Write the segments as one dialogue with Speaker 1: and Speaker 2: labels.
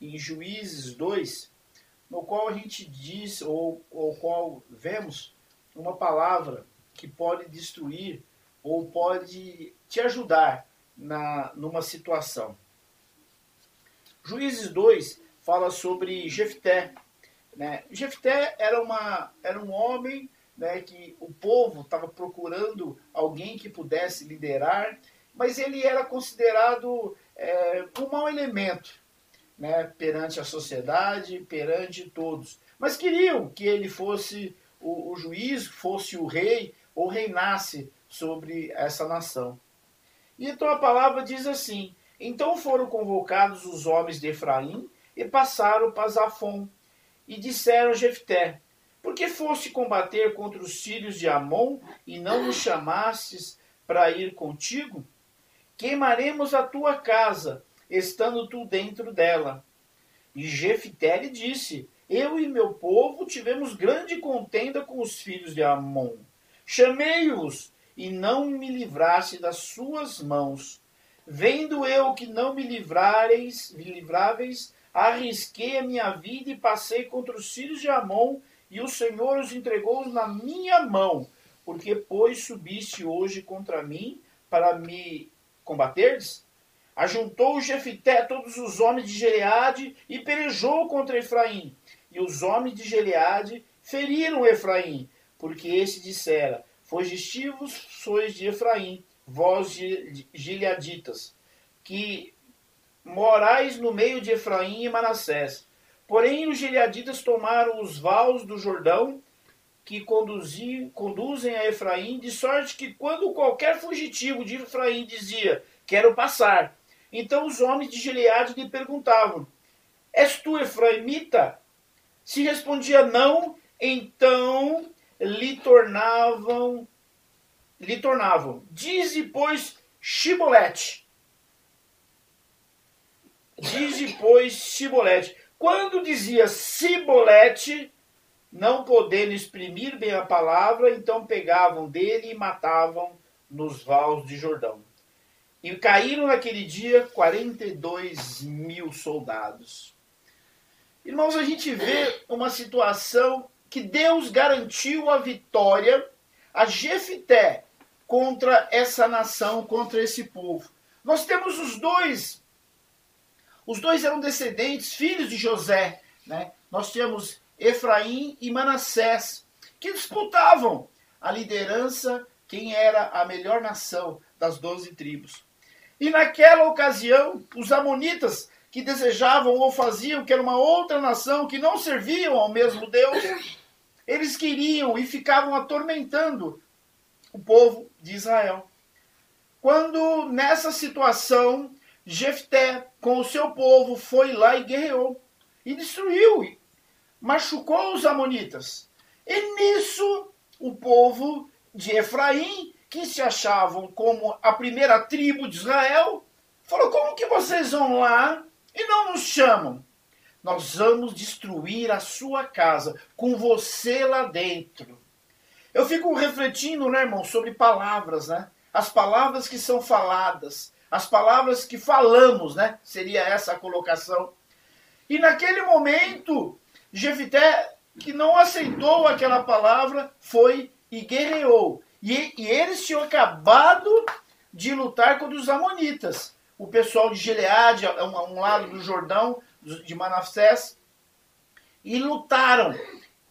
Speaker 1: em Juízes 2, no qual a gente diz, ou, ou qual vemos uma palavra que pode destruir ou pode te ajudar na, numa situação. Juízes 2 fala sobre Jefté. Né? Jefté era, uma, era um homem né, que o povo estava procurando alguém que pudesse liderar, mas ele era considerado é, um mau elemento né, perante a sociedade, perante todos. Mas queriam que ele fosse o, o juiz, fosse o rei, ou reinasse sobre essa nação. E então a palavra diz assim: Então foram convocados os homens de Efraim e passaram para Zafon, e disseram a Jefté: Por que foste combater contra os filhos de Amon e não nos chamastes para ir contigo? Queimaremos a tua casa, estando tu dentro dela. E Jefté lhe disse: Eu e meu povo tivemos grande contenda com os filhos de Amon. Chamei-os e não me livraste das suas mãos. Vendo eu que não me livrareis, me livráveis, arrisquei a minha vida e passei contra os filhos de Amon, e o Senhor os entregou na minha mão. Porque, pois, subiste hoje contra mim para me combateres? Ajuntou Jefité todos os homens de Gileade e pelejou contra Efraim. E os homens de Gileade feriram Efraim, porque este dissera: Fugitivos sois de Efraim, vós gileaditas, que morais no meio de Efraim e Manassés. Porém, os gileaditas tomaram os vales do Jordão, que conduzem a Efraim, de sorte que quando qualquer fugitivo de Efraim dizia, quero passar, então os homens de Gileade lhe perguntavam: És tu efraimita? Se respondia não, então lhe tornavam lhe tornavam: Dize, pois, Shibolete. Dize, pois, Shibolete. Quando dizia Sibolete, não podendo exprimir bem a palavra, então pegavam dele e matavam nos vales de Jordão. E caíram naquele dia 42 mil soldados. Irmãos, a gente vê uma situação que Deus garantiu a vitória a Jefité contra essa nação, contra esse povo. Nós temos os dois. Os dois eram descendentes, filhos de José. Né? Nós temos Efraim e Manassés, que disputavam a liderança, quem era a melhor nação das doze tribos. E naquela ocasião, os amonitas que desejavam ou faziam que era uma outra nação que não serviam ao mesmo Deus, eles queriam e ficavam atormentando o povo de Israel. Quando nessa situação Jefté com o seu povo foi lá e guerreou e destruiu, machucou os amonitas. E nisso o povo de Efraim que se achavam como a primeira tribo de Israel, falou: como que vocês vão lá e não nos chamam? Nós vamos destruir a sua casa com você lá dentro. Eu fico refletindo, né, irmão, sobre palavras, né? As palavras que são faladas, as palavras que falamos, né? Seria essa a colocação. E naquele momento, Jefité, que não aceitou aquela palavra, foi e guerreou. E, e eles tinham acabado de lutar contra os Amonitas. O pessoal de Gileade, um, um lado do Jordão, de Manassés, e lutaram.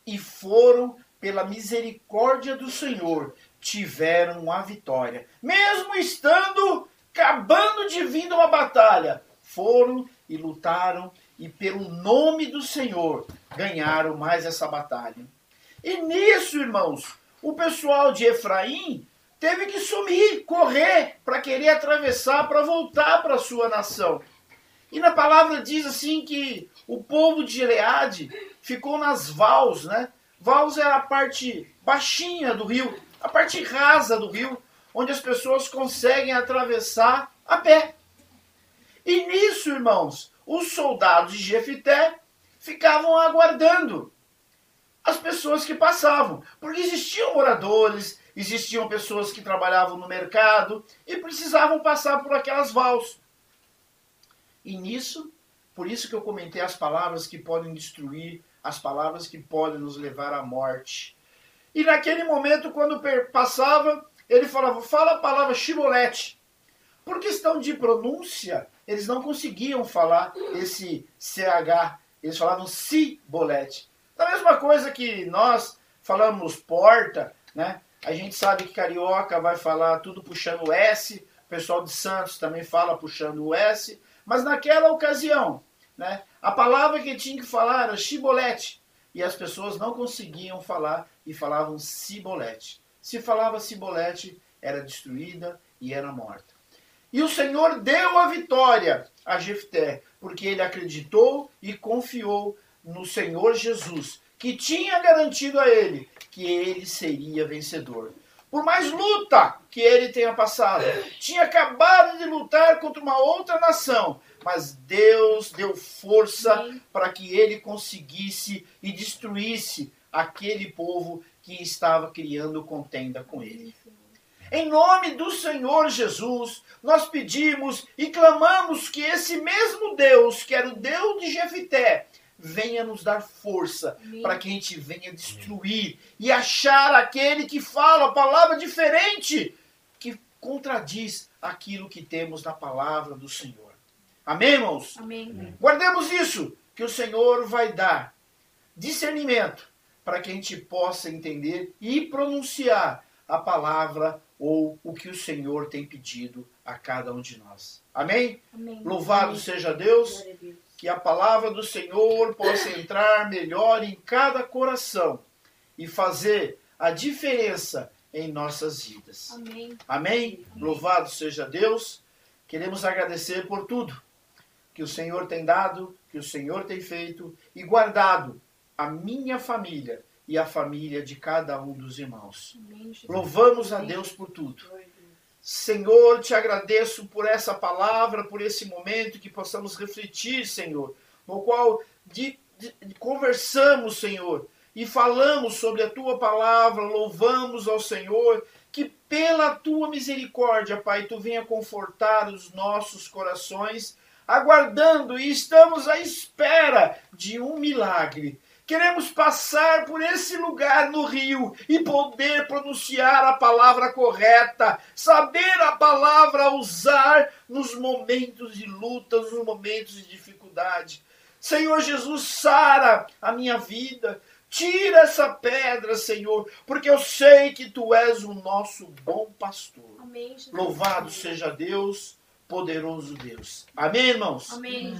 Speaker 1: E foram, pela misericórdia do Senhor, tiveram a vitória. Mesmo estando acabando de vir uma batalha, foram e lutaram e pelo nome do Senhor ganharam mais essa batalha. E nisso, irmãos, o pessoal de Efraim teve que sumir, correr para querer atravessar para voltar para sua nação. E na palavra diz assim que o povo de Gileade ficou nas vals, né? Vals era a parte baixinha do rio, a parte rasa do rio, onde as pessoas conseguem atravessar a pé. E nisso, irmãos, os soldados de Jefité ficavam aguardando as pessoas que passavam. Porque existiam moradores, existiam pessoas que trabalhavam no mercado e precisavam passar por aquelas vals. E nisso, Por isso que eu comentei as palavras que podem destruir, as palavras que podem nos levar à morte. E naquele momento, quando passava, ele falava, fala a palavra chibolete. Por questão de pronúncia, eles não conseguiam falar esse CH, eles falavam cibolete. Da mesma coisa que nós falamos porta, né? A gente sabe que carioca vai falar tudo puxando o S, o pessoal de Santos também fala puxando o S, mas naquela ocasião, né, a palavra que tinha que falar era chibolete, e as pessoas não conseguiam falar e falavam cibolete. Se falava cibolete, era destruída e era morta. E o Senhor deu a vitória a Jefté, porque ele acreditou e confiou no Senhor Jesus, que tinha garantido a ele que ele seria vencedor. Por mais luta que ele tenha passado, tinha acabado de lutar contra uma outra nação, mas Deus deu força para que ele conseguisse e destruísse aquele povo que estava criando contenda com ele. Em nome do Senhor Jesus, nós pedimos e clamamos que esse mesmo Deus, que era o Deus de Jefité, venha nos dar força para que a gente venha destruir e achar aquele que fala a palavra diferente, que contradiz aquilo que temos na palavra do Senhor. Amém, irmãos?
Speaker 2: Amém.
Speaker 1: Guardemos isso, que o Senhor vai dar discernimento para que a gente possa entender e pronunciar a palavra ou o que o Senhor tem pedido a cada um de nós. Amém?
Speaker 2: Amém.
Speaker 1: Louvado
Speaker 2: Amém.
Speaker 1: seja Deus,
Speaker 2: Glória a Deus.
Speaker 1: Que a palavra do Senhor possa entrar melhor em cada coração e fazer a diferença em nossas vidas.
Speaker 2: Amém.
Speaker 1: Amém? Louvado seja Deus. Queremos agradecer por tudo que o Senhor tem dado, que o Senhor tem feito e guardado a minha família e a família de cada um dos irmãos.
Speaker 2: Amém.
Speaker 1: Louvamos a Deus por tudo. Senhor, te agradeço por essa palavra, por esse momento que possamos refletir, Senhor, no qual de- de- conversamos, Senhor, e falamos sobre a tua palavra, louvamos ao Senhor, que pela tua misericórdia, Pai, tu venha confortar os nossos corações, aguardando e estamos à espera de um milagre. Queremos passar por esse lugar no rio e poder pronunciar a palavra correta, saber a palavra usar nos momentos de luta, nos momentos de dificuldade. Senhor Jesus, sara a minha vida. Tira essa pedra, Senhor, porque eu sei que tu és o nosso bom pastor.
Speaker 2: Amém.
Speaker 1: Louvado seja Deus, poderoso Deus. Amém, irmãos?
Speaker 2: Amém.